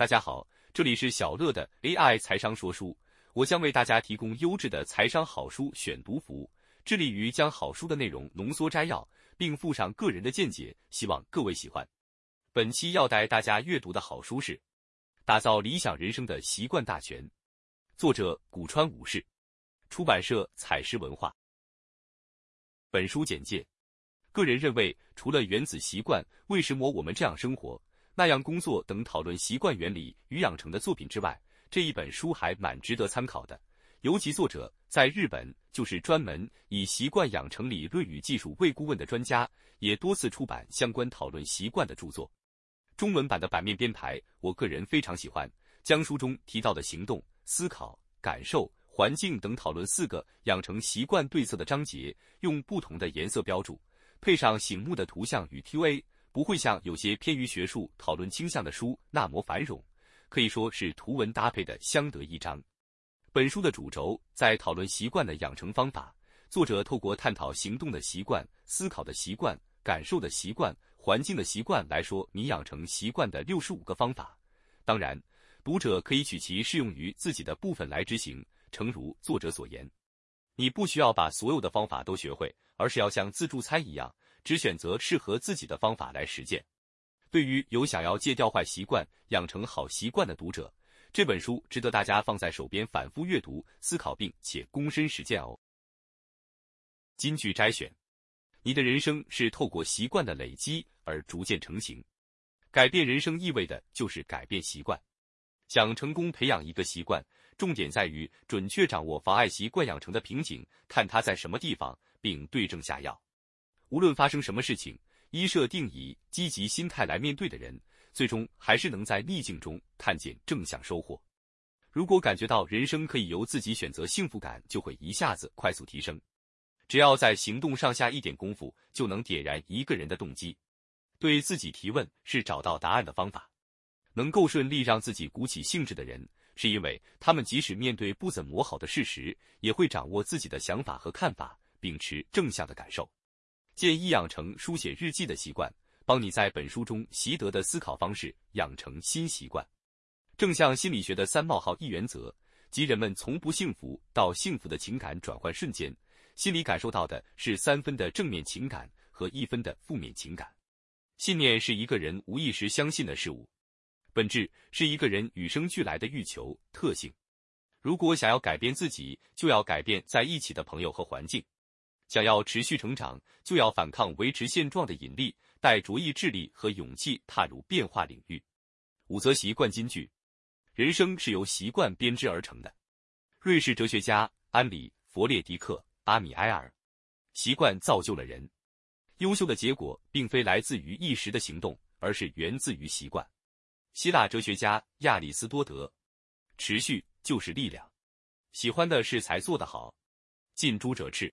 大家好，这里是小乐的 AI 财商说书，我将为大家提供优质的财商好书选读服务，致力于将好书的内容浓缩摘要，并附上个人的见解，希望各位喜欢。本期要带大家阅读的好书是《打造理想人生的习惯大全》，作者古川武士，出版社采石文化。本书简介：个人认为，除了原子习惯，为什么我们这样生活？那样工作等讨论习惯原理与养成的作品之外，这一本书还蛮值得参考的。尤其作者在日本就是专门以习惯养成理论与技术为顾问的专家，也多次出版相关讨论习惯的著作。中文版的版面编排，我个人非常喜欢，将书中提到的行动、思考、感受、环境等讨论四个养成习惯对策的章节，用不同的颜色标注，配上醒目的图像与 Q&A。不会像有些偏于学术讨论倾向的书那么繁荣，可以说是图文搭配的相得益彰。本书的主轴在讨论习惯的养成方法，作者透过探讨行动的习惯、思考的习惯、感受的习惯、环境的习惯来说你养成习惯的六十五个方法。当然，读者可以取其适用于自己的部分来执行。诚如作者所言，你不需要把所有的方法都学会，而是要像自助餐一样。只选择适合自己的方法来实践。对于有想要戒掉坏习惯、养成好习惯的读者，这本书值得大家放在手边反复阅读、思考，并且躬身实践哦。金句摘选：你的人生是透过习惯的累积而逐渐成型。改变人生意味的就是改变习惯。想成功培养一个习惯，重点在于准确掌握妨碍习惯养成的瓶颈，看它在什么地方，并对症下药。无论发生什么事情，依设定以积极心态来面对的人，最终还是能在逆境中看见正向收获。如果感觉到人生可以由自己选择，幸福感就会一下子快速提升。只要在行动上下一点功夫，就能点燃一个人的动机。对自己提问是找到答案的方法。能够顺利让自己鼓起兴致的人，是因为他们即使面对不怎么好的事实，也会掌握自己的想法和看法，秉持正向的感受。建议养成书写日记的习惯，帮你在本书中习得的思考方式养成新习惯。正向心理学的三冒号一原则，即人们从不幸福到幸福的情感转换瞬间，心里感受到的是三分的正面情感和一分的负面情感。信念是一个人无意识相信的事物，本质是一个人与生俱来的欲求特性。如果想要改变自己，就要改变在一起的朋友和环境。想要持续成长，就要反抗维持现状的引力，带着意志力和勇气踏入变化领域。五则习惯金句：人生是由习惯编织而成的。瑞士哲学家安里·弗列迪克·阿米埃尔。习惯造就了人。优秀的结果并非来自于一时的行动，而是源自于习惯。希腊哲学家亚里斯多德。持续就是力量。喜欢的事才做得好。近朱者赤。